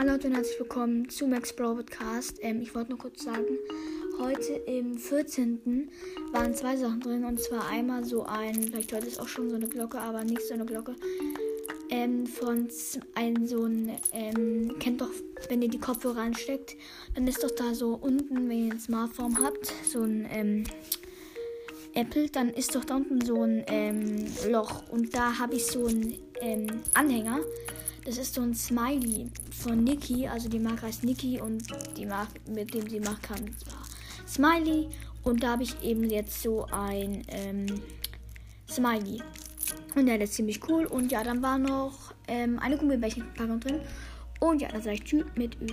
Hallo und herzlich willkommen zu Max Bro Podcast. Ähm, ich wollte nur kurz sagen, heute im 14. waren zwei Sachen drin und zwar einmal so ein, vielleicht heute ist auch schon so eine Glocke, aber nicht so eine Glocke, ähm, von ein so ein, ähm, kennt doch, wenn ihr die Kopfhörer ansteckt, dann ist doch da so unten, wenn ihr ein Smartphone habt, so ein, ähm, Apple, dann ist doch da unten so ein ähm, Loch und da habe ich so einen ähm, Anhänger. Das ist so ein Smiley von Niki, also die Marke heißt Niki und die Marke, mit dem sie macht, kam zwar Smiley und da habe ich eben jetzt so ein ähm, Smiley. Und der ist ziemlich cool und ja, dann war noch ähm, eine Gummibärchenpackung drin und ja, da sage ich Tschüss mit Ü.